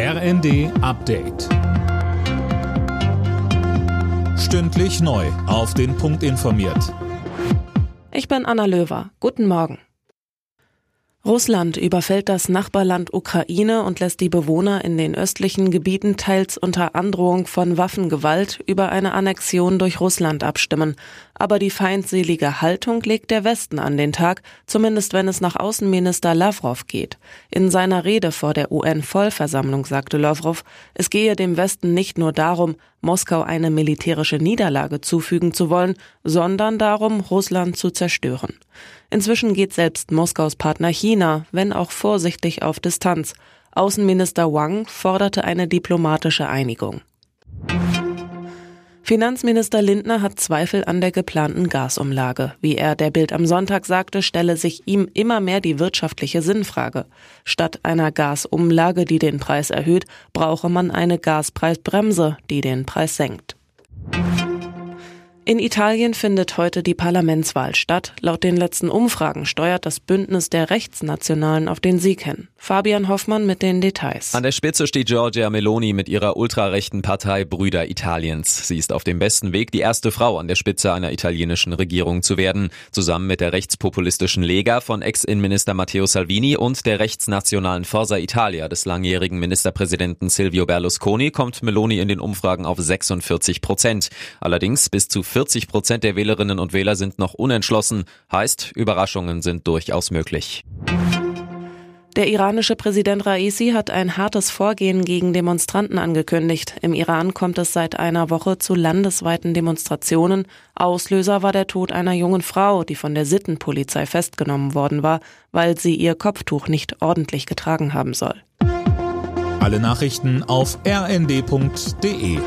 RND Update. Stündlich neu. Auf den Punkt informiert. Ich bin Anna Löwer. Guten Morgen. Russland überfällt das Nachbarland Ukraine und lässt die Bewohner in den östlichen Gebieten teils unter Androhung von Waffengewalt über eine Annexion durch Russland abstimmen. Aber die feindselige Haltung legt der Westen an den Tag, zumindest wenn es nach Außenminister Lavrov geht. In seiner Rede vor der UN-Vollversammlung sagte Lavrov, es gehe dem Westen nicht nur darum, Moskau eine militärische Niederlage zufügen zu wollen, sondern darum, Russland zu zerstören. Inzwischen geht selbst Moskaus Partner China, wenn auch vorsichtig auf Distanz. Außenminister Wang forderte eine diplomatische Einigung. Finanzminister Lindner hat Zweifel an der geplanten Gasumlage. Wie er der Bild am Sonntag sagte, stelle sich ihm immer mehr die wirtschaftliche Sinnfrage. Statt einer Gasumlage, die den Preis erhöht, brauche man eine Gaspreisbremse, die den Preis senkt. In Italien findet heute die Parlamentswahl statt. Laut den letzten Umfragen steuert das Bündnis der Rechtsnationalen auf den Sieg hin. Fabian Hoffmann mit den Details. An der Spitze steht Giorgia Meloni mit ihrer ultrarechten Partei Brüder Italiens. Sie ist auf dem besten Weg, die erste Frau an der Spitze einer italienischen Regierung zu werden. Zusammen mit der rechtspopulistischen Lega von Ex-Innenminister Matteo Salvini und der rechtsnationalen Forza Italia des langjährigen Ministerpräsidenten Silvio Berlusconi kommt Meloni in den Umfragen auf 46 Prozent. Allerdings bis zu 40 Prozent der Wählerinnen und Wähler sind noch unentschlossen. Heißt, Überraschungen sind durchaus möglich. Der iranische Präsident Raisi hat ein hartes Vorgehen gegen Demonstranten angekündigt. Im Iran kommt es seit einer Woche zu landesweiten Demonstrationen. Auslöser war der Tod einer jungen Frau, die von der Sittenpolizei festgenommen worden war, weil sie ihr Kopftuch nicht ordentlich getragen haben soll. Alle Nachrichten auf rnd.de